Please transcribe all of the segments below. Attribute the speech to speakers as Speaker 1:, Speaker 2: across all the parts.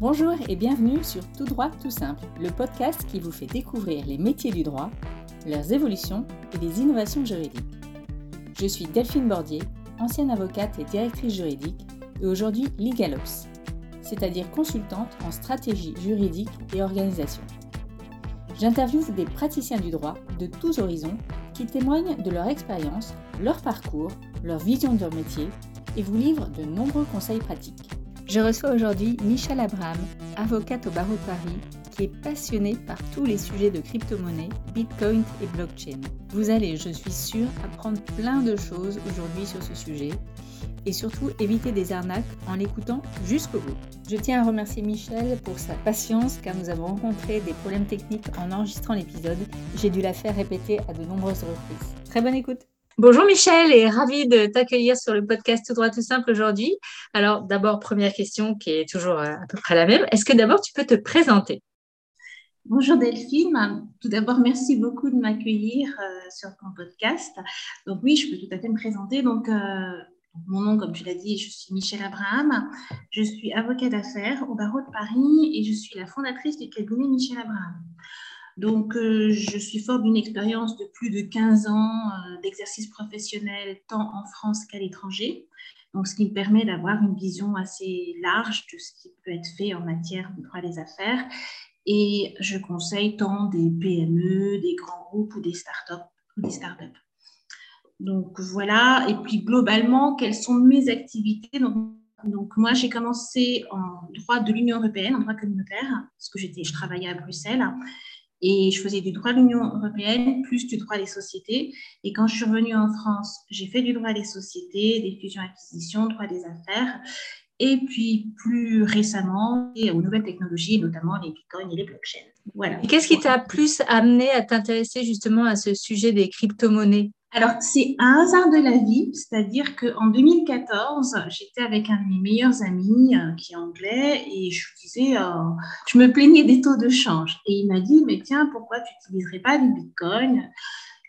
Speaker 1: Bonjour et bienvenue sur Tout droit tout simple, le podcast qui vous fait découvrir les métiers du droit, leurs évolutions et les innovations juridiques. Je suis Delphine Bordier, ancienne avocate et directrice juridique, et aujourd'hui LegalOps, c'est-à-dire consultante en stratégie juridique et organisation. J'interviewe des praticiens du droit de tous horizons qui témoignent de leur expérience, leur parcours, leur vision de leur métier et vous livrent de nombreux conseils pratiques. Je reçois aujourd'hui Michel Abraham, avocate au barreau de Paris, qui est passionnée par tous les sujets de crypto-monnaie, bitcoin et blockchain. Vous allez, je suis sûre, apprendre plein de choses aujourd'hui sur ce sujet et surtout éviter des arnaques en l'écoutant jusqu'au bout. Je tiens à remercier Michel pour sa patience car nous avons rencontré des problèmes techniques en enregistrant l'épisode. J'ai dû la faire répéter à de nombreuses reprises. Très bonne écoute. Bonjour Michel et ravi de t'accueillir sur le podcast Tout droit tout simple aujourd'hui. Alors d'abord, première question qui est toujours euh, à peu près la même. Est-ce que d'abord tu peux te présenter?
Speaker 2: Bonjour Delphine. Tout d'abord, merci beaucoup de m'accueillir euh, sur ton podcast. Donc oui, je peux tout à fait me présenter. Donc, euh, mon nom, comme tu l'as dit, je suis Michel Abraham. Je suis avocat d'affaires au barreau de Paris et je suis la fondatrice du cabinet Michel Abraham. Donc, euh, je suis forte d'une expérience de plus de 15 ans euh, d'exercice professionnel, tant en France qu'à l'étranger. Donc, ce qui me permet d'avoir une vision assez large de ce qui peut être fait en matière de droit des affaires. Et je conseille tant des PME, des grands groupes ou des startups. Donc, voilà. Et puis, globalement, quelles sont mes activités donc, donc, moi, j'ai commencé en droit de l'Union européenne, en droit communautaire, parce que je travaillais à Bruxelles. Et je faisais du droit de l'Union européenne plus du droit des sociétés. Et quand je suis revenue en France, j'ai fait du droit des sociétés, des fusions-acquisitions, droit des affaires. Et puis plus récemment, aux nouvelles technologies, notamment les bitcoins et les blockchains.
Speaker 1: Voilà. Et qu'est-ce qui t'a plus amené à t'intéresser justement à ce sujet des crypto-monnaies?
Speaker 2: Alors, c'est un hasard de la vie, c'est-à-dire qu'en 2014, j'étais avec un de mes meilleurs amis euh, qui est anglais et je lui disais, euh, je me plaignais des taux de change. Et il m'a dit, mais tiens, pourquoi tu n'utiliserais pas du bitcoin?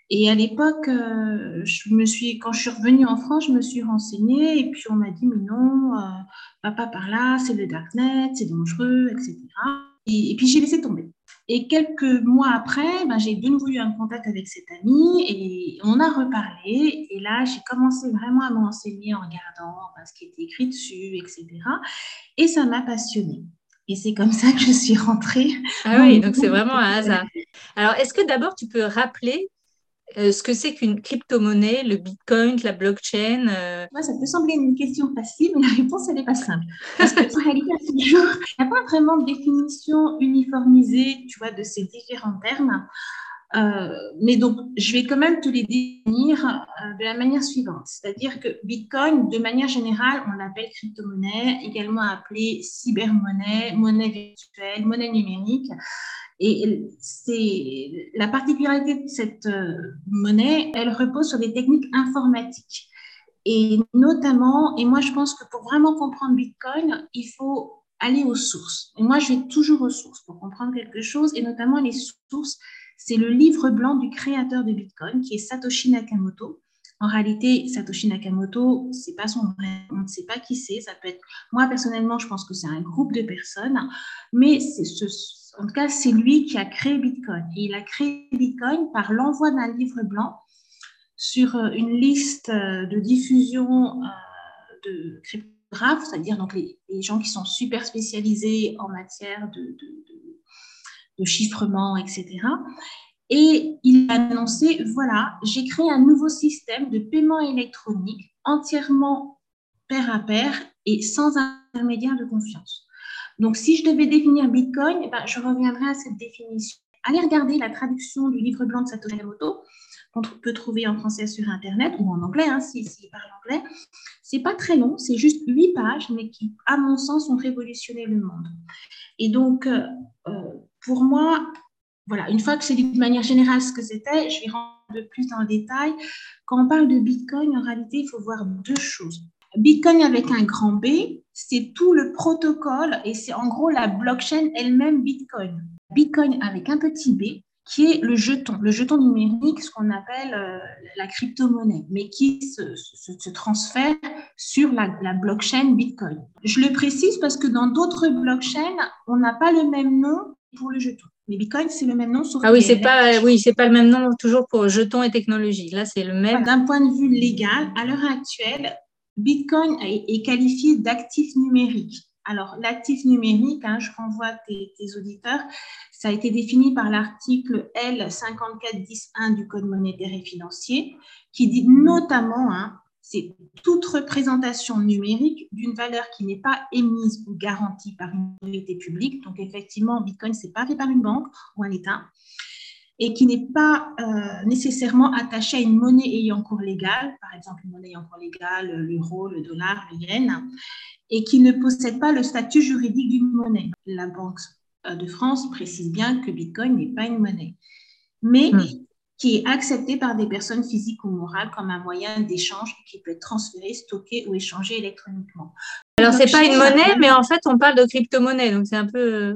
Speaker 2: Et à l'époque, euh, quand je suis revenue en France, je me suis renseignée et puis on m'a dit, mais non, papa par là, c'est le darknet, c'est dangereux, etc. et puis j'ai laissé tomber. Et quelques mois après, ben, j'ai de nouveau eu un contact avec cet ami et on a reparlé. Et là, j'ai commencé vraiment à m'enseigner en regardant ben, ce qui était écrit dessus, etc. Et ça m'a passionnée. Et c'est comme ça que je suis rentrée.
Speaker 1: Ah oui, donc c'est vraiment un hasard. Alors, est-ce que d'abord tu peux rappeler euh, ce que c'est qu'une crypto-monnaie, le bitcoin, la blockchain
Speaker 2: euh... Ça peut sembler une question facile, mais la réponse, elle n'est pas simple. Parce que réalité, il n'y a pas vraiment de définition uniformisée tu vois, de ces différents termes. Euh, mais donc, je vais quand même te les définir de la manière suivante. C'est-à-dire que Bitcoin, de manière générale, on l'appelle crypto-monnaie, également appelée cybermonnaie, monnaie virtuelle, monnaie numérique. Et c'est la particularité de cette euh, monnaie, elle repose sur des techniques informatiques. Et notamment, et moi je pense que pour vraiment comprendre Bitcoin, il faut aller aux sources. Et moi je vais toujours aux sources pour comprendre quelque chose, et notamment les sources, c'est le livre blanc du créateur de Bitcoin, qui est Satoshi Nakamoto. En réalité, Satoshi Nakamoto, c'est pas son vrai, on ne sait pas qui c'est. Ça peut être, moi personnellement, je pense que c'est un groupe de personnes, mais ce, en tout cas, c'est lui qui a créé Bitcoin. Et il a créé Bitcoin par l'envoi d'un livre blanc sur euh, une liste euh, de diffusion euh, de cryptographes, c'est-à-dire donc les, gens qui sont super spécialisés en matière de, de chiffrement, etc. Et il a annoncé, voilà, j'ai créé un nouveau système de paiement électronique entièrement pair à pair et sans intermédiaire de confiance. Donc, si je devais définir Bitcoin, eh ben, je reviendrai à cette définition. Allez regarder la traduction du livre blanc de Satoshi Nakamoto, qu'on peut trouver en français sur Internet ou en anglais, hein, s'il si, parle anglais. C'est pas très long, c'est juste huit pages, mais qui, à mon sens, ont révolutionné le monde. Et donc, euh, euh, pour moi, voilà, une fois que c'est dit de manière générale ce que c'était, je vais rentrer plus dans le détail. Quand on parle de Bitcoin, en réalité, il faut voir deux choses. Bitcoin avec un grand B, c'est tout le protocole et c'est en gros la blockchain elle-même Bitcoin. Bitcoin avec un petit b, qui est le jeton, le jeton numérique, ce qu'on appelle euh, la crypto-monnaie, mais qui se, transfère sur la, blockchain Bitcoin. Je le précise parce que dans d'autres blockchains, on n'a pas le même nom pour le jeton. Mais Bitcoin, c'est le même nom.
Speaker 1: Sauf ah oui, c'est pas, oui, c'est pas le même nom toujours pour jeton et technologie. Là, c'est le même.
Speaker 2: D'un point de vue légal, à l'heure actuelle, Bitcoin est qualifié d'actif numérique. Alors, l'actif numérique, hein, je renvoie tes, auditeurs, ça a été défini par l'article L5410.1 du Code monétaire et financier, qui dit notamment, hein, c'est toute représentation numérique d'une valeur qui n'est pas émise ou garantie par une autorité publique. Donc, effectivement, Bitcoin, c'est pas fait par une banque ou un État et qui n'est pas euh, nécessairement attaché à une monnaie ayant cours légal, par exemple une monnaie ayant cours légal, l'euro, le dollar, le yen, et qui ne possède pas le statut juridique d'une monnaie. La Banque euh, de France précise bien que Bitcoin n'est pas une monnaie, mais hmm. qui est accepté par des personnes physiques ou morales comme un moyen d'échange qui peut être transféré, stocké ou échangé électroniquement.
Speaker 1: Alors, ce n'est pas une monnaie, mais en fait, on parle de crypto-monnaie, donc c'est un peu...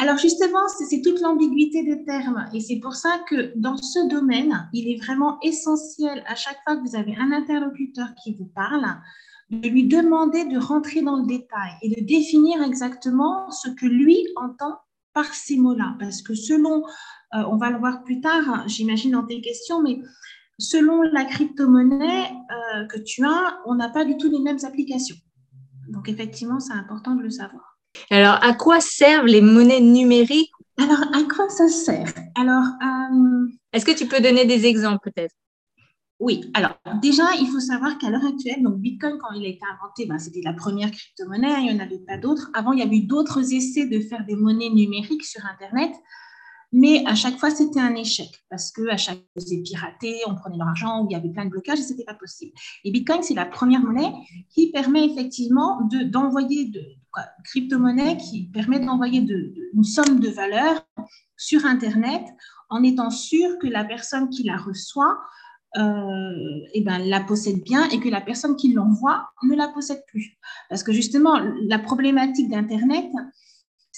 Speaker 2: Alors justement, c'est toute l'ambiguïté des termes et c'est pour ça que dans ce domaine, il est vraiment essentiel à chaque fois que vous avez un interlocuteur qui vous parle, de lui demander de rentrer dans le détail et de définir exactement ce que lui entend par ces mots-là. Parce que selon, euh, on va le voir plus tard, j'imagine dans tes questions, mais selon la crypto-monnaie euh, que tu as, on n'a pas du tout les mêmes applications. Donc effectivement, c'est important de le savoir.
Speaker 1: Alors, à quoi servent les monnaies numériques?
Speaker 2: Alors, à quoi ça sert? Alors, euh,
Speaker 1: est-ce que tu peux donner des exemples peut-être?
Speaker 2: Oui, alors déjà, il faut savoir qu'à l'heure actuelle, donc Bitcoin, quand il a été inventé, ben, c'était la première crypto-monnaie, il n'y en avait pas d'autres. Avant, il y avait eu d'autres essais de faire des monnaies numériques sur Internet, mais à chaque fois, c'était un échec parce qu'à chaque fois, c'était piraté, on prenait l'argent, il y avait plein de blocages et ce n'était pas possible. Et Bitcoin, c'est la première monnaie qui permet effectivement d'envoyer de, crypto-monnaie qui permet d'envoyer de, une somme de valeur sur Internet en étant sûr que la personne qui la reçoit euh, eh ben, la possède bien et que la personne qui l'envoie ne la possède plus. Parce que justement, la problématique d'Internet,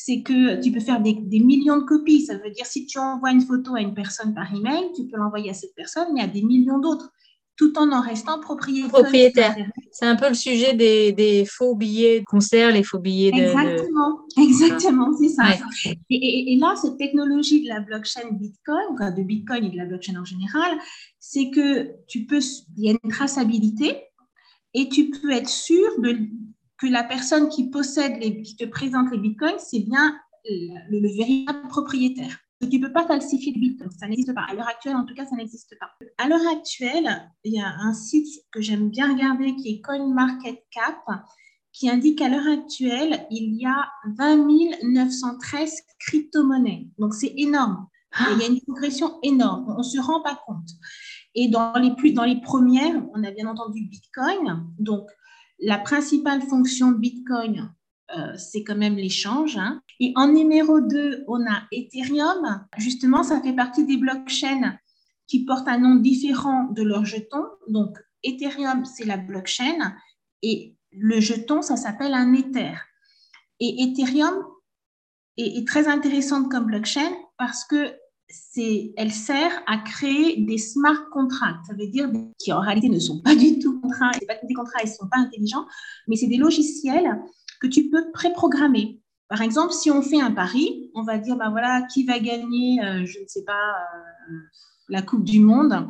Speaker 2: c'est que tu peux faire des, des, millions de copies. Ça veut dire si tu envoies une photo à une personne par email, tu peux l'envoyer à cette personne, mais à des millions d'autres tout en en restant propriétaire.
Speaker 1: Propriétaire. C'est un peu le sujet des, faux billets de concert, les faux billets de...
Speaker 2: Exactement, exactement, c'est ça. Et, là, cette technologie de la blockchain Bitcoin, de Bitcoin et de la blockchain en général, c'est que tu peux, il y a une traçabilité et tu peux être sûr de, que la personne qui possède, les, qui te présente les Bitcoins, c'est bien le véritable propriétaire. Tu ne peux pas falsifier le bitcoin, ça n'existe pas. À l'heure actuelle, en tout cas, ça n'existe pas. À l'heure actuelle, il y a un site que j'aime bien regarder qui est CoinMarketCap qui indique qu'à l'heure actuelle, il y a 20 913 crypto-monnaies. Donc, c'est énorme. il y a une progression énorme. On ne se rend pas compte. Et dans les, plus, dans les premières, on a bien entendu Bitcoin. Donc, la principale fonction de Bitcoin, euh, c'est quand même l'échange. Hein. Et en numéro 2, on a Ethereum. Justement, ça fait partie des blockchains qui portent un nom différent de leur jeton. Donc, Ethereum, c'est la blockchain et le jeton, ça s'appelle un Ether. Et Ethereum est, est, très intéressante comme blockchain parce que elle sert à créer des smart contracts. Ça veut dire qui en réalité ne sont pas du tout contrats, pas des contrats, ils ne sont pas intelligents, mais c'est des logiciels que tu peux préprogrammer. Par exemple, si on fait un pari, on va dire, ben voilà, qui va gagner, euh, je ne sais pas, euh, la Coupe du Monde.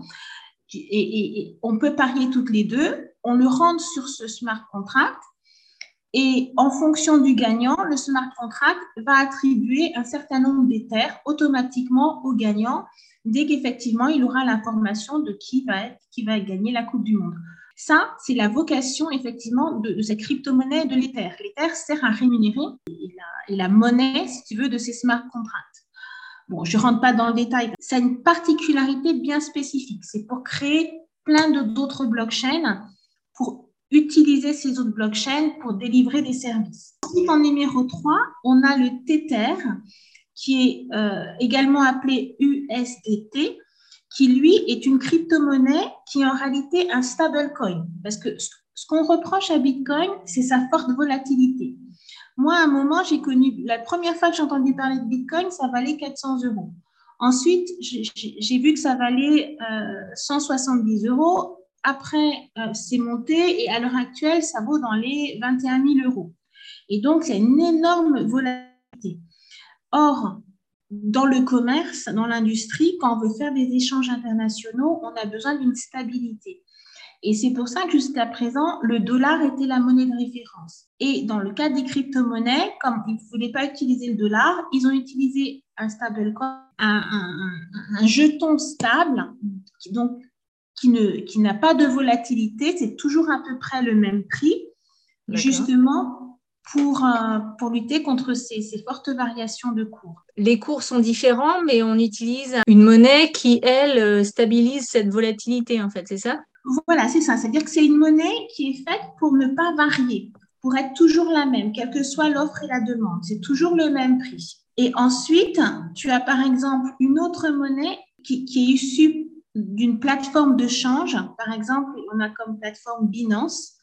Speaker 2: Et, on peut parier toutes les deux. On le rentre sur ce smart contract. Et en fonction du gagnant, le smart contract va attribuer un certain nombre d'éthers automatiquement au gagnant dès qu'effectivement il aura l'information de qui va, qui va gagner la Coupe du Monde. Ça, c'est la vocation effectivement de, cette crypto-monnaie de l'Ether. L'Ether sert à rémunérer et la, monnaie, si tu veux, de ces smart contracts. Bon, je ne rentre pas dans le détail. Ça a une particularité bien spécifique. C'est pour créer plein d'autres blockchains utiliser ces autres blockchains pour délivrer des services. En numéro 3, on a le Tether, qui est euh, également appelé USDT qui lui est une crypto-monnaie qui est en réalité un stablecoin. Parce que ce qu'on reproche à Bitcoin, c'est sa forte volatilité. Moi, à un moment, j'ai connu, la première fois que j'ai entendu parler de Bitcoin, ça valait 400 euros. Ensuite, j'ai vu que ça valait 170 euros. Après, c'est monté et à l'heure actuelle, ça vaut dans les 21 000 euros. Et donc, il y a une énorme volatilité. Or, dans le commerce, dans l'industrie, quand on veut faire des échanges internationaux, on a besoin d'une stabilité. Et c'est pour ça que jusqu'à présent, le dollar était la monnaie de référence. Et dans le cas des crypto-monnaies, comme ils ne voulaient pas utiliser le dollar, ils ont utilisé un stablecoin, un, un, jeton stable, donc, qui, qui n'a pas de volatilité, c'est toujours à peu près le même prix, justement pour, euh, pour lutter contre ces, ces, fortes variations de cours.
Speaker 1: Les cours sont différents, mais on utilise une monnaie qui, elle, euh, stabilise cette volatilité, en fait, c'est ça?
Speaker 2: Voilà, c'est ça. C'est-à-dire que c'est une monnaie qui est faite pour ne pas varier, pour être toujours la même, quelle que soit l'offre et la demande. C'est toujours le même prix. Et ensuite, tu as par exemple une autre monnaie qui, est issue d'une plateforme de change. Par exemple, on a comme plateforme Binance.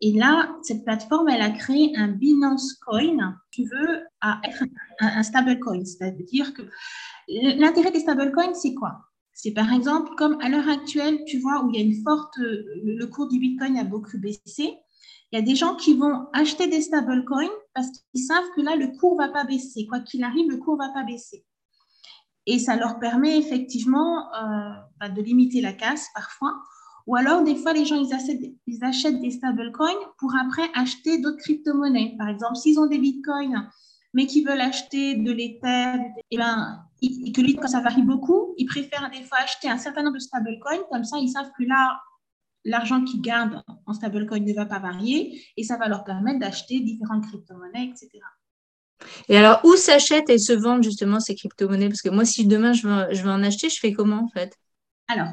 Speaker 2: Et là, cette plateforme, elle a créé un Binance Coin qui veut être un, un stablecoin. C'est-à-dire que l'intérêt des stablecoins, c'est quoi? C'est par exemple comme à l'heure actuelle, tu vois, où il y a une forte, le cours du Bitcoin a beaucoup baissé. Il y a des gens qui vont acheter des stablecoins parce qu'ils savent que là, le cours ne va pas baisser. Quoi qu'il arrive, le cours ne va pas baisser. Et ça leur permet effectivement euh, bah, de limiter la casse parfois. Ou alors, des fois, les gens, ils achètent, ils des stablecoins pour après acheter d'autres crypto-monnaies. Par exemple, s'ils ont des bitcoins, mais qu'ils veulent acheter de l'Ether, eh ben, et que lui, quand ça varie beaucoup, il préfère des fois acheter un certain nombre de stablecoins, comme ça, ils savent que là, l'argent qu'ils gardent en stablecoin ne va pas varier, et ça va leur permettre d'acheter différentes crypto-monnaies, etc.
Speaker 1: Et alors, où s'achètent et se vendent justement ces crypto-monnaies? Parce que moi, si demain je veux, en acheter, je fais comment en fait?
Speaker 2: Alors,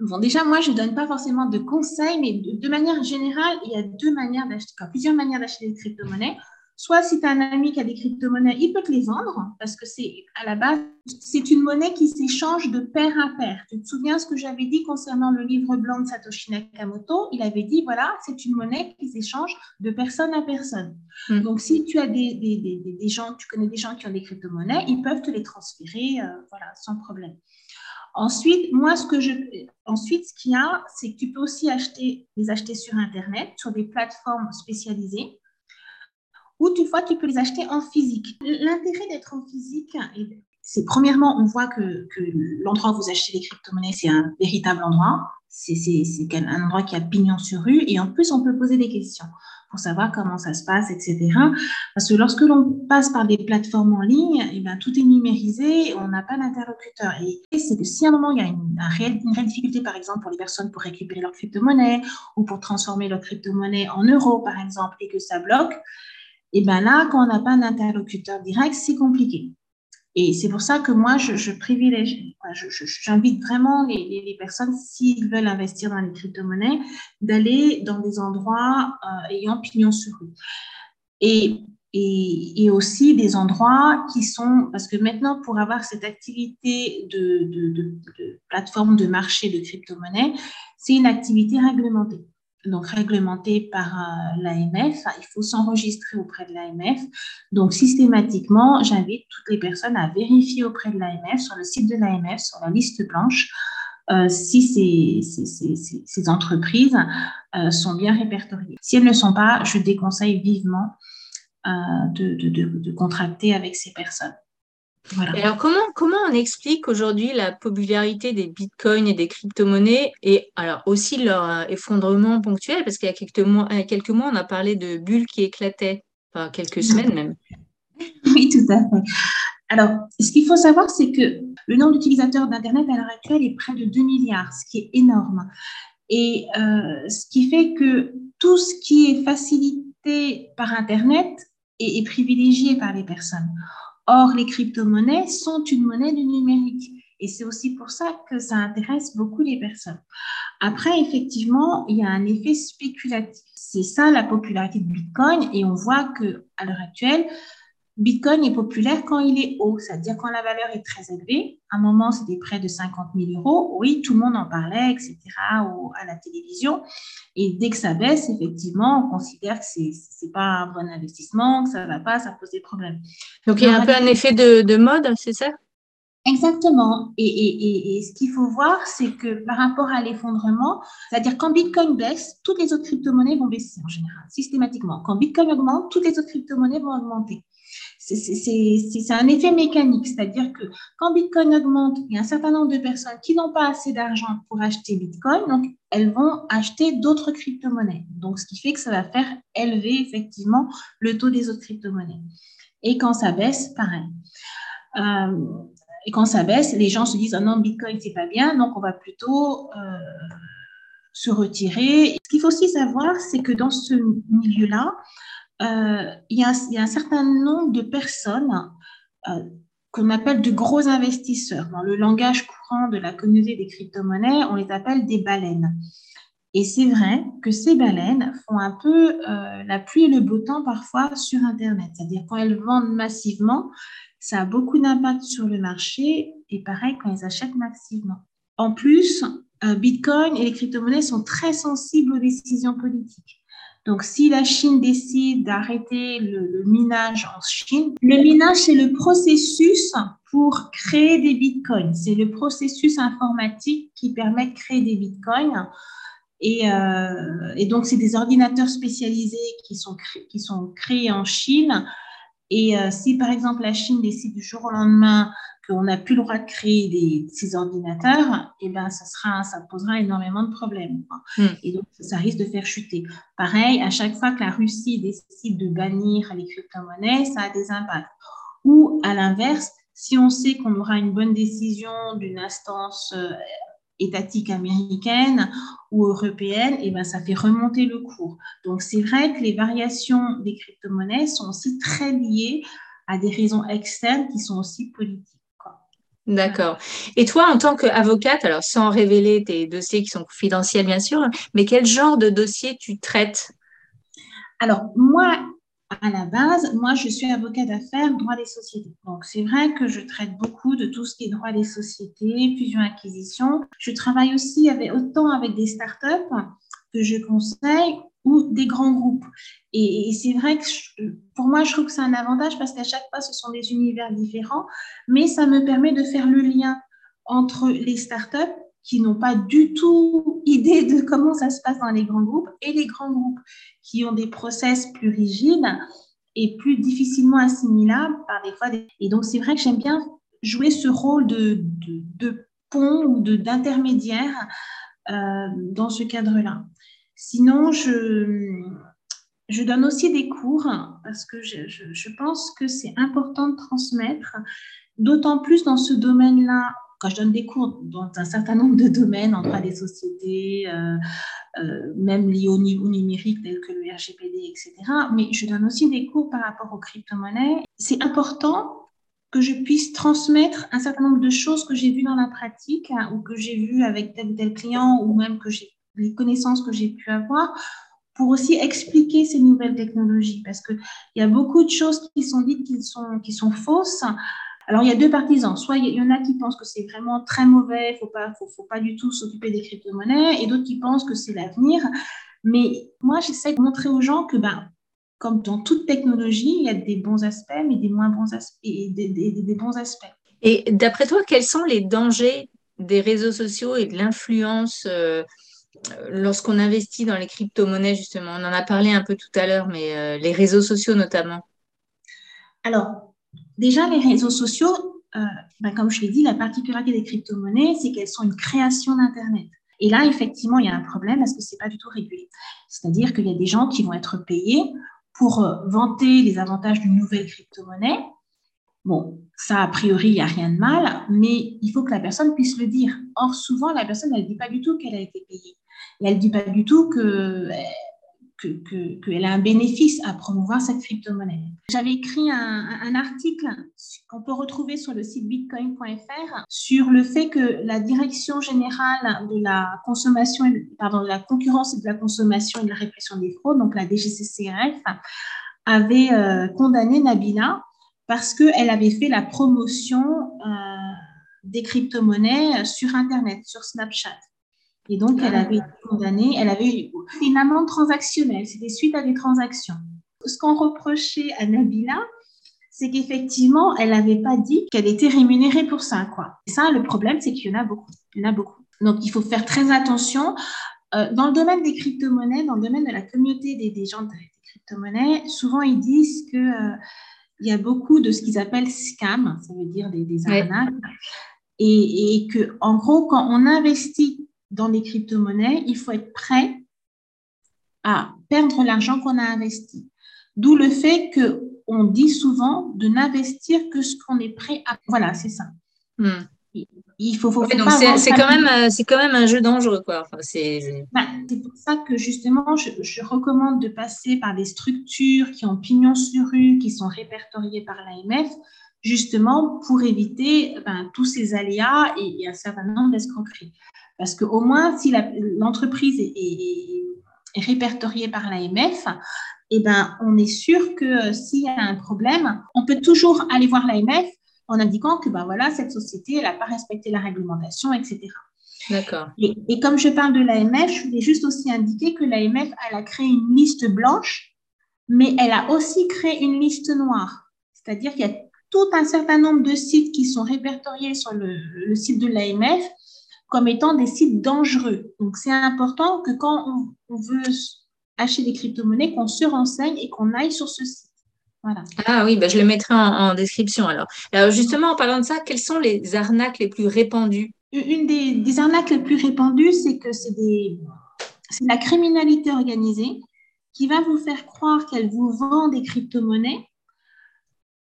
Speaker 2: bon, déjà, moi, je ne donne pas forcément de conseils, mais de, manière générale, il y a deux manières d'acheter, plusieurs manières d'acheter des crypto-monnaies. Soit si tu as un ami qui a des crypto-monnaies, il peut te les vendre parce que c'est à la base, c'est une monnaie qui s'échange de pair à pair. Tu te souviens ce que j'avais dit concernant le livre blanc de Satoshi Nakamoto? Il avait dit, voilà, c'est une monnaie qui s'échange de personne à personne. Hmm. Donc, si tu as des, des, des, gens, tu connais des gens qui ont des crypto-monnaies, ils peuvent te les transférer, euh, voilà, sans problème. Ensuite, moi, ce que je, ensuite, ce qu'il y a, c'est que tu peux aussi acheter, les acheter sur Internet, sur des plateformes spécialisées ou toutefois tu peux les acheter en physique. L'intérêt d'être en physique, c'est premièrement, on voit que, l'endroit où vous achetez les crypto-monnaies, c'est un véritable endroit. C'est un endroit qui a pignon sur rue. Et en plus, on peut poser des questions pour savoir comment ça se passe, etc. Parce que lorsque l'on passe par des plateformes en ligne, eh ben, tout est numérisé, on n'a pas d'interlocuteur. Et c'est que si à un moment, il y a une, une réelle difficulté, par exemple, pour les personnes pour récupérer leur crypto-monnaie ou pour transformer leur crypto-monnaie en euros, par exemple, et que ça bloque, et bien là, quand on n'a pas d'interlocuteur direct, c'est compliqué. Et c'est pour ça que moi, je, privilégie, j'invite vraiment les, personnes, s'ils veulent investir dans les crypto-monnaies, d'aller dans des endroits euh, ayant pignon sur rue. Et, et, aussi des endroits qui sont, parce que maintenant, pour avoir cette activité de, de plateforme de marché de crypto-monnaies, c'est une activité réglementée donc réglementé par euh, l'AMF. Il faut s'enregistrer auprès de l'AMF. Donc, systématiquement, j'invite toutes les personnes à vérifier auprès de l'AMF, sur le site de l'AMF, sur la liste blanche, euh, si ces, entreprises euh, sont bien répertoriées. Si elles ne sont pas, je déconseille vivement de contracter avec ces personnes
Speaker 1: alors, comment, comment on explique aujourd'hui la popularité des bitcoins et des crypto-monnaies et alors aussi leur euh, effondrement ponctuel? Parce qu'il y a quelques mois, quelques mois, on a parlé de bulles qui éclataient, enfin quelques semaines même.
Speaker 2: Oui, tout à fait. Alors, ce qu'il faut savoir, c'est que le nombre d'utilisateurs d'Internet à l'heure actuelle est près de 2 milliards, ce qui est énorme. Et euh, ce qui fait que tout ce qui est facilité par Internet est privilégié par les personnes. Or, les crypto-monnaies sont une monnaie du numérique. Et c'est aussi pour ça que ça intéresse beaucoup les personnes. Après, effectivement, il y a un effet spéculatif. C'est ça la popularité de Bitcoin. Et on voit que à l'heure actuelle, Bitcoin est populaire quand il est haut, c'est-à-dire quand la valeur est très élevée. À un moment, c'était près de 50 000 euros. Oui, tout le monde en parlait, etc., à la télévision. Et dès que ça baisse, effectivement, on considère que ce n'est pas un bon investissement, que ça ne va pas, ça pose des problèmes.
Speaker 1: Donc, il y a un peu un effet de, mode, c'est ça?
Speaker 2: Exactement. Et, ce qu'il faut voir, c'est que par rapport à l'effondrement, c'est-à-dire quand Bitcoin baisse, toutes les autres crypto-monnaies vont baisser en général, systématiquement. Quand Bitcoin augmente, toutes les autres crypto-monnaies vont augmenter. C'est un effet mécanique, c'est-à-dire que quand Bitcoin augmente, il y a un certain nombre de personnes qui n'ont pas assez d'argent pour acheter Bitcoin, donc elles vont acheter d'autres crypto-monnaies. Donc, ce qui fait que ça va faire élever effectivement le taux des autres crypto-monnaies. Et quand ça baisse, pareil. Euh, et quand ça baisse, les gens se disent ah non, Bitcoin, c'est pas bien, donc on va plutôt euh, se retirer. Ce qu'il faut aussi savoir, c'est que dans ce milieu-là, euh, il, y a, un certain nombre de personnes euh, qu'on appelle de gros investisseurs. Dans le langage courant de la communauté des crypto-monnaies, on les appelle des baleines. Et c'est vrai que ces baleines font un peu la pluie et le beau temps parfois sur Internet. C'est-à-dire quand elles vendent massivement, ça a beaucoup d'impact sur le marché et pareil quand ils achètent massivement. En plus, euh, Bitcoin et les crypto-monnaies sont très sensibles aux décisions politiques. Donc, si la Chine décide d'arrêter le, minage en Chine, le minage, c'est le processus pour créer des bitcoins. C'est le processus informatique qui permet de créer des bitcoins. Et, euh, donc, c'est des ordinateurs spécialisés qui sont, qui sont créés en Chine et euh, si par exemple la Chine décide du jour au lendemain qu'on n'a plus le droit de créer des, ces ordinateurs, et eh ben ça sera, ça posera énormément de problèmes. Hmm. Et donc ça risque de faire chuter. Pareil, à chaque fois que la Russie décide de bannir les crypto-monnaies, ça a des impacts. Ou à l'inverse, si on sait qu'on aura une bonne décision d'une instance euh, étatique américaine ou européenne, et eh ben, ça fait remonter le cours. Donc, c'est vrai que les variations des crypto-monnaies sont aussi très liées à des raisons externes qui sont aussi politiques.
Speaker 1: D'accord. Et toi, en tant qu'avocate, alors sans révéler tes dossiers qui sont confidentiels, bien sûr, mais quel genre de dossier tu traites?
Speaker 2: Alors, moi, à la base, moi, je suis avocat d'affaires, droit des sociétés. Donc, c'est vrai que je traite beaucoup de tout ce qui est droit des sociétés, fusion-acquisition. Je travaille aussi avec, autant avec des startups que je conseille ou des grands groupes. Et, c'est vrai que pour moi, je trouve que c'est un avantage parce qu'à chaque fois, ce sont des univers différents, mais ça me permet de faire le lien entre les startups qui n'ont pas du tout idée de comment ça se passe dans les grands groupes et les grands groupes qui ont des process plus rigides et plus difficilement assimilables par des fois. Et donc, c'est vrai que j'aime bien jouer ce rôle de, de, pont ou d'intermédiaire euh, dans ce cadre-là. Sinon, je, je donne aussi des cours parce que je, je pense que c'est important de transmettre, d'autant plus dans ce domaine-là quand je donne des cours dans un certain nombre de domaines, en droit des sociétés, euh, euh, même liés au, numérique, tels que le RGPD, etc., mais je donne aussi des cours par rapport aux crypto-monnaies. C'est important que je puisse transmettre un certain nombre de choses que j'ai vues dans la pratique hein, ou que j'ai vues avec tel ou tel client ou même que j'ai les connaissances que j'ai pu avoir pour aussi expliquer ces nouvelles technologies parce qu'il y a beaucoup de choses qui sont dites qui sont, qui sont fausses alors, il y a deux partisans. Soit il y en a qui pensent que c'est vraiment très mauvais, il ne faut pas, faut, pas du tout s'occuper des crypto-monnaies, et d'autres qui pensent que c'est l'avenir. Mais moi, j'essaie de montrer aux gens que, ben, comme dans toute technologie, il y a des bons aspects, mais des moins bons aspects. Et des, bons aspects.
Speaker 1: Et d'après toi, quels sont les dangers des réseaux sociaux et de l'influence euh, lorsqu'on investit dans les crypto-monnaies, justement? On en a parlé un peu tout à l'heure, mais euh, les réseaux sociaux notamment.
Speaker 2: Alors, Déjà, les réseaux sociaux, euh, ben, comme je l'ai dit, la particularité des crypto-monnaies, c'est qu'elles sont une création d'Internet. Et là, effectivement, il y a un problème parce que ce n'est pas du tout régulé. C'est-à-dire qu'il y a des gens qui vont être payés pour euh, vanter les avantages d'une nouvelle crypto-monnaie. Bon, ça, a priori, il n'y a rien de mal, mais il faut que la personne puisse le dire. Or, souvent, la personne, elle ne dit pas du tout qu'elle a été payée. Elle ne dit pas du tout que qu'elle que, a un bénéfice à promouvoir cette crypto-monnaie. J'avais écrit un, article qu'on peut retrouver sur le site bitcoin.fr sur le fait que la direction générale de la consommation, pardon, de la concurrence et de la consommation et de la répression des fraudes, donc la DGCCRF, avait euh, condamné Nabila parce qu'elle avait fait la promotion euh, des crypto-monnaies sur Internet, sur Snapchat. Et donc, elle avait été condamnée, elle avait eu une amende transactionnelle, c'était suite à des transactions. Ce qu'on reprochait à Nabila, c'est qu'effectivement, elle n'avait pas dit qu'elle était rémunérée pour ça, quoi. Et ça, le problème, c'est qu'il y en a beaucoup. Il y en a beaucoup. Donc, il faut faire très attention. Euh, dans le domaine des crypto-monnaies, dans le domaine de la communauté des, gens des crypto-monnaies, souvent ils disent que euh, il y a beaucoup de ce qu'ils appellent scam, ça veut dire des, arnaques, et, et, que en gros, quand on investit dans des crypto-monnaies, il faut être prêt à perdre l'argent qu'on a investi. D'où le fait que on dit souvent de n'investir que ce qu'on est prêt à. Voilà, c'est ça. Hmm.
Speaker 1: Il faut, faut, c'est quand même euh, c'est quand même un jeu dangereux quoi. Enfin,
Speaker 2: c'est bah, pour ça que justement je, je, recommande de passer par des structures qui ont pignon sur rue, qui sont répertoriées par l'AMF, justement pour éviter ben, tous ces aléas et, un certain nombre d'escroqueries. Parce qu'au moins si l'entreprise est, est, est, répertoriée par l'AMF, eh ben, on est sûr que euh, s'il y a un problème, on peut toujours aller voir l'AMF en indiquant que ben voilà, cette société n'a pas respecté la réglementation, etc.
Speaker 1: D'accord.
Speaker 2: Et, comme je parle de l'AMF, je voulais juste aussi indiquer que l'AMF, elle a créé une liste blanche, mais elle a aussi créé une liste noire. C'est-à-dire qu'il y a tout un certain nombre de sites qui sont répertoriés sur le, site de l'AMF comme étant des sites dangereux. Donc, c'est important que quand on, on veut acheter des crypto-monnaies, qu'on se renseigne et qu'on aille sur ce site. Voilà.
Speaker 1: Ah oui, bah je le mettrai en, description alors. Alors justement, en parlant de ça, quelles sont les arnaques les plus répandues?
Speaker 2: Une des, arnaques les plus répandues, c'est que c'est la criminalité organisée qui va vous faire croire qu'elle vous vend des crypto-monnaies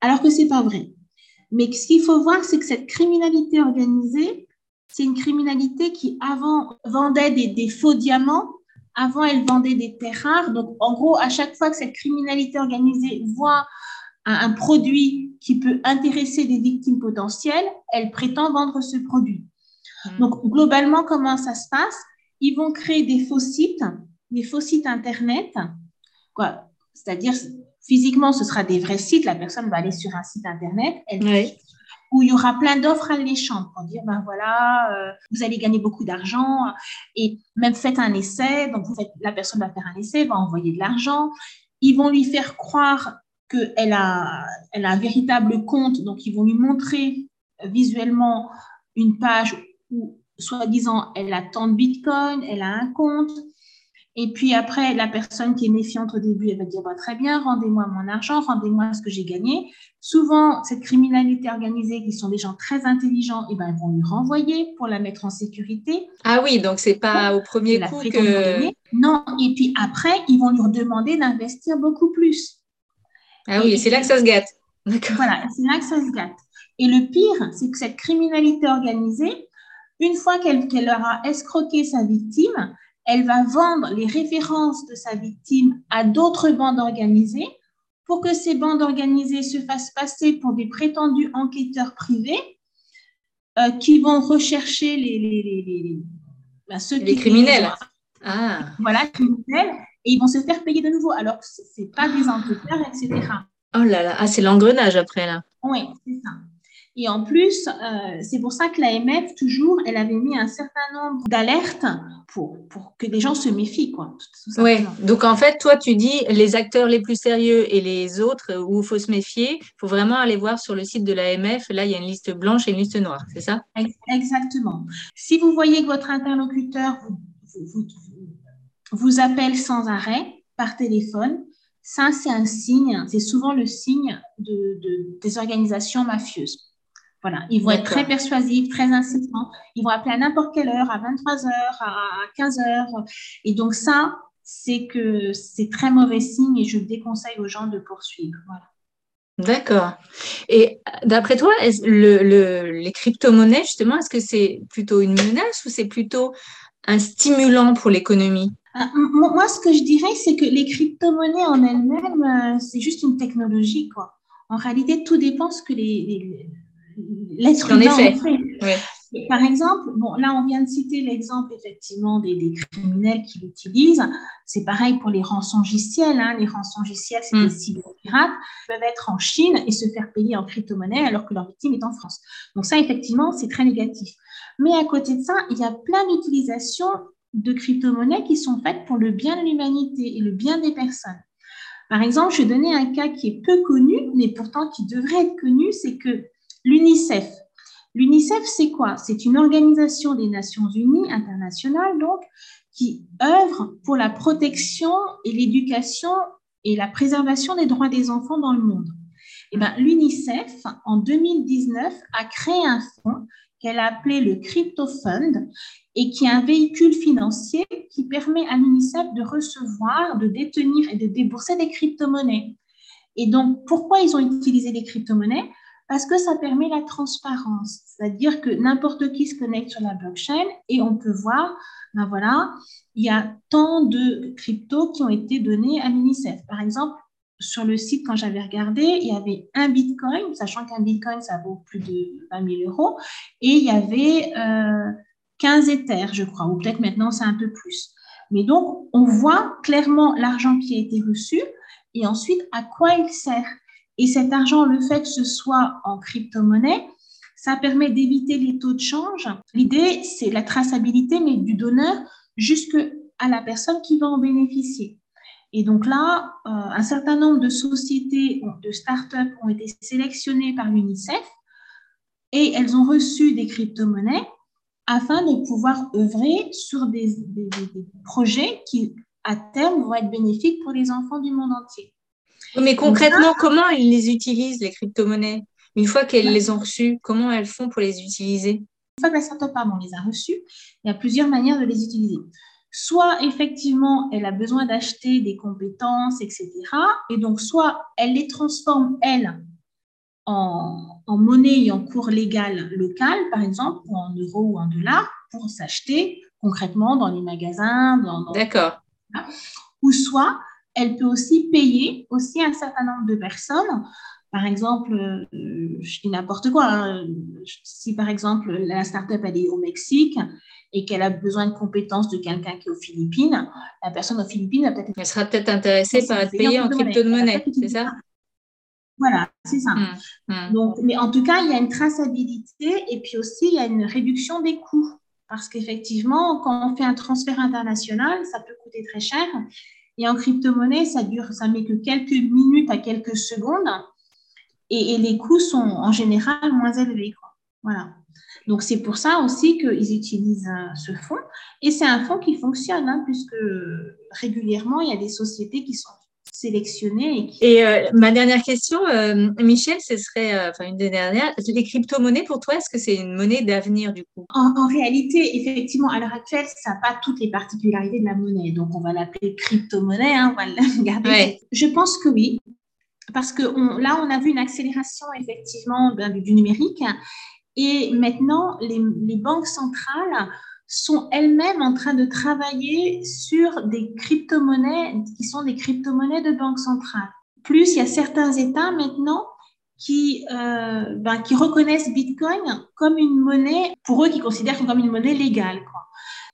Speaker 2: alors que ce n'est pas vrai. Mais ce qu'il faut voir, c'est que cette criminalité organisée, c'est une criminalité qui avant vendait des faux diamants avant, elle vendait des terres rares. Donc, en gros, à chaque fois que cette criminalité organisée voit un, produit qui peut intéresser des victimes potentielles, elle prétend vendre ce produit. Hmm. Donc, globalement, comment ça se passe? Ils vont créer des faux sites, des faux sites Internet. Quoi? C'est-à-dire, physiquement, ce sera des vrais sites. La personne va aller sur un site Internet, elle où il y aura plein d'offres alléchantes pour dire, ben voilà, euh, vous allez gagner beaucoup d'argent et même faites un essai. Donc, vous faites, la personne va faire un essai, va envoyer de l'argent. Ils vont lui faire croire qu'elle a, elle a un véritable compte. Donc, ils vont lui montrer visuellement une page où, soi-disant, elle a tant de bitcoin, elle a un compte. Et puis après, la personne qui est méfiante au début, elle va dire bah, très bien, rendez-moi mon argent, rendez-moi ce que j'ai gagné. Souvent, cette criminalité organisée, qui sont des gens très intelligents, et eh ben, ils vont lui renvoyer pour la mettre en sécurité.
Speaker 1: Ah oui, donc c'est pas au premier coup que.
Speaker 2: Non, et puis après, ils vont lui demander d'investir beaucoup plus.
Speaker 1: Ah oui, c'est là que ça se gâte.
Speaker 2: Voilà, c'est là que ça se gâte. Et le pire, c'est que cette criminalité organisée, une fois qu'elle leur a escroqué sa victime, elle va vendre les références de sa victime à d'autres bandes organisées pour que ces bandes organisées se fassent passer pour des prétendus enquêteurs privés euh, qui vont rechercher les, les, les, les,
Speaker 1: ben, les criminels.
Speaker 2: Ah. Voilà, criminels, et ils vont se faire payer de nouveau, alors que ce n'est pas des enquêteurs, etc.
Speaker 1: Oh là là, ah, c'est l'engrenage après là.
Speaker 2: Oui, c'est ça. Et en plus, euh, c'est pour ça que l'AMF, toujours, elle avait mis un certain nombre d'alertes pour, pour que les gens se méfient. Quoi,
Speaker 1: oui, donc en fait, toi, tu dis les acteurs les plus sérieux et les autres où il faut se méfier, il faut vraiment aller voir sur le site de l'AMF. Là, il y a une liste blanche et une liste noire, c'est ça?
Speaker 2: Exactement. Si vous voyez que votre interlocuteur vous, vous appelle sans arrêt par téléphone, ça, c'est un signe, c'est souvent le signe de, de, des organisations mafieuses. Voilà, ils vont être très persuasifs, très insistants. Ils vont appeler à n'importe quelle heure, à 23h, à 15h. Et donc ça, c'est que c'est très mauvais signe et je déconseille aux gens de poursuivre. Voilà.
Speaker 1: D'accord. Et d'après toi, le, les crypto-monnaies, justement, est-ce que c'est plutôt une menace ou c'est plutôt un stimulant pour l'économie?
Speaker 2: Ah, Moi, ce que je dirais, c'est que les crypto-monnaies en elles-mêmes, euh, c'est juste une technologie. Quoi. En réalité, tout dépend ce que les l'être humain en fait. Par exemple, bon, là, on vient de citer l'exemple effectivement des, criminels qui l'utilisent. C'est pareil pour les rançongiciels. Hein. Les rançongiciels, c'est mm. des cyberpirates, peuvent être en Chine et se faire payer en crypto-monnaie alors que leur victime est en France. Donc ça, effectivement, c'est très négatif. Mais à côté de ça, il y a plein d'utilisations de crypto-monnaies qui sont faites pour le bien de l'humanité et le bien des personnes. Par exemple, je vais donner un cas qui est peu connu, mais pourtant qui devrait être connu, c'est que l'UNICEF. L'UNICEF, c'est quoi? C'est une organisation des Nations Unies internationale, donc, qui œuvre pour la protection et l'éducation et la préservation des droits des enfants dans le monde. Eh ben, L'UNICEF, en 2019, a créé un fonds qu'elle a appelé le Crypto Fund et qui est un véhicule financier qui permet à l'UNICEF de recevoir, de détenir et de débourser des crypto-monnaies. Et donc, pourquoi ils ont utilisé des crypto-monnaies? Parce que ça permet la transparence, c'est-à-dire que n'importe qui se connecte sur la blockchain et on peut voir, ben voilà, il y a tant de cryptos qui ont été donnés à l'UNICEF. Par exemple, sur le site, quand j'avais regardé, il y avait un bitcoin, sachant qu'un bitcoin, ça vaut plus de 20 000 euros, et il y avait 15 euh, éthers, je crois, ou peut-être maintenant c'est un peu plus. Mais donc, on voit clairement l'argent qui a été reçu et ensuite à quoi il sert. Et cet argent, le fait que ce soit en crypto-monnaie, ça permet d'éviter les taux de change. L'idée, c'est la traçabilité, mais du donneur jusqu'à la personne qui va en bénéficier. Et donc là, euh, un certain nombre de sociétés, de start-up ont été sélectionnées par l'UNICEF et elles ont reçu des crypto-monnaies afin de pouvoir œuvrer sur des, projets qui, à terme, vont être bénéfiques pour les enfants du monde entier.
Speaker 1: Mais concrètement, comment ils les utilisent, les crypto-monnaies? Une fois qu'elles les ont reçues, comment elles font pour les utiliser?
Speaker 2: Une fois que la start-up les a reçues, il y a plusieurs manières de les utiliser. Soit effectivement, elle a besoin d'acheter des compétences, etc. Et donc, soit elle les transforme, elle, en, monnaie et en cours légal local, par exemple, ou en euros ou en dollars, pour s'acheter concrètement dans les magasins. Dans,
Speaker 1: D'accord.
Speaker 2: Ou soit, elle peut aussi payer aussi un certain nombre de personnes. Par exemple, euh, je dis n'importe quoi. Hein. Si par exemple la startup elle est au Mexique et qu'elle a besoin de compétences de quelqu'un qui est aux Philippines, la personne aux Philippines va peut-être...
Speaker 1: Elle sera peut-être intéressée par être payée en crypto-monnaie, c'est ça?
Speaker 2: Voilà, c'est ça. Hum, hum. Donc, mais en tout cas, il y a une traçabilité et puis aussi, il y a une réduction des coûts. Parce qu'effectivement, quand on fait un transfert international, ça peut coûter très cher. Et en crypto-monnaie, ça dure, ça met que quelques minutes à quelques secondes. Et, les coûts sont en général moins élevés. Voilà. Donc, c'est pour ça aussi qu'ils utilisent euh, ce fonds. Et c'est un fonds qui fonctionne, hein, puisque régulièrement, il y a des sociétés qui sont sélectionnées.
Speaker 1: Et, euh, ma dernière question, euh, Michel, ce serait, enfin une des dernières, les crypto-monnaies, pour toi, est-ce que c'est une monnaie d'avenir du coup?
Speaker 2: En, réalité, effectivement, à l'heure actuelle, ça n'a pas toutes les particularités de la monnaie. Donc, on va l'appeler crypto-monnaie, hein, on va le garder. Je pense que oui. Parce que là, on a vu une accélération effectivement ben, du numérique et maintenant, les, banques centrales sont elles-mêmes en train de travailler sur des crypto-monnaies qui sont des crypto-monnaies de banque centrale. Plus, il y a certains États maintenant qui, euh, ben, reconnaissent Bitcoin comme une monnaie, pour eux, qui considèrent comme une monnaie légale.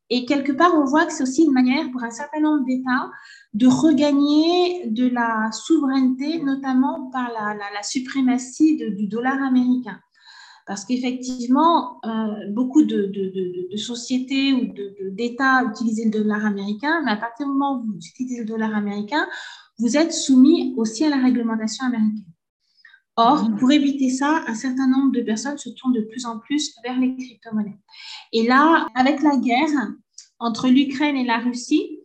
Speaker 2: Et quelque part, on voit que c'est aussi une manière pour un certain nombre d'États de regagner de la souveraineté, notamment par la, suprématie du dollar américain. Parce qu'effectivement, euh, beaucoup de, de, de, sociétés ou d'États utilisent le dollar américain, mais à partir du moment où vous utilisez le dollar américain, vous êtes soumis aussi à la réglementation américaine. Or, mmh. pour éviter ça, un certain nombre de personnes se tournent de plus en plus vers les crypto-monnaies. Et là, avec la guerre entre l'Ukraine et la Russie,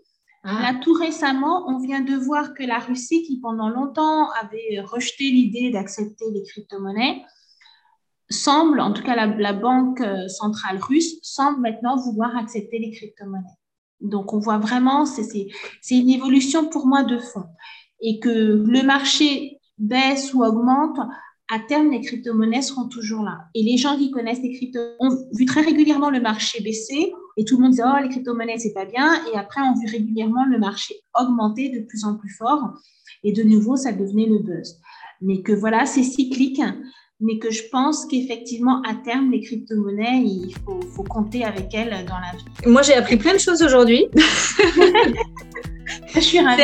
Speaker 2: ah. Là, tout récemment, on vient de voir que la Russie, qui pendant longtemps avait rejeté l'idée d'accepter les crypto-monnaies, semble, en tout cas la, Banque euh, centrale russe, semble maintenant vouloir accepter les crypto-monnaies. Donc on voit vraiment, c'est une évolution pour moi de fond. Et que le marché baisse ou augmente, à terme, les crypto-monnaies seront toujours là. Et les gens qui connaissent les crypto ont vu très régulièrement le marché baisser et tout le monde disait, oh, les crypto-monnaies, c'est pas bien. Et après, on vu régulièrement le marché augmenter de plus en plus fort. Et de nouveau, ça devenait le buzz. Mais que voilà, c'est cyclique mais que je pense qu'effectivement, à terme, les crypto-monnaies, il faut, compter avec elles dans la vie.
Speaker 1: Moi, j'ai appris plein de choses aujourd'hui.
Speaker 2: je suis ravie.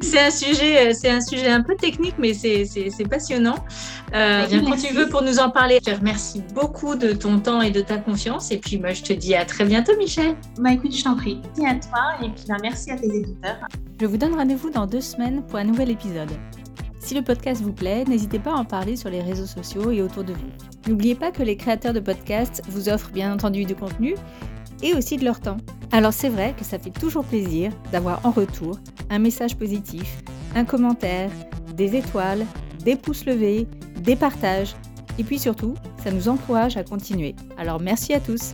Speaker 1: C'est un, sujet, c'est un sujet un peu technique, mais c'est passionnant. Euh, viens quand tu veux pour nous en parler. Je te remercie beaucoup de ton temps et de ta confiance. Et puis, moi, je te dis à très bientôt, Michel.
Speaker 2: Bah, écoute, je t'en prie. Merci à toi et puis bah, merci à tes éditeurs.
Speaker 1: Je vous donne rendez-vous dans deux semaines pour un nouvel épisode. Si le podcast vous plaît, n'hésitez pas à en parler sur les réseaux sociaux et autour de vous. N'oubliez pas que les créateurs de podcasts vous offrent bien entendu du contenu et aussi de leur temps. Alors c'est vrai que ça fait toujours plaisir d'avoir en retour un message positif, un commentaire, des étoiles, des pouces levés, des partages et puis surtout, ça nous encourage à continuer. Alors merci à tous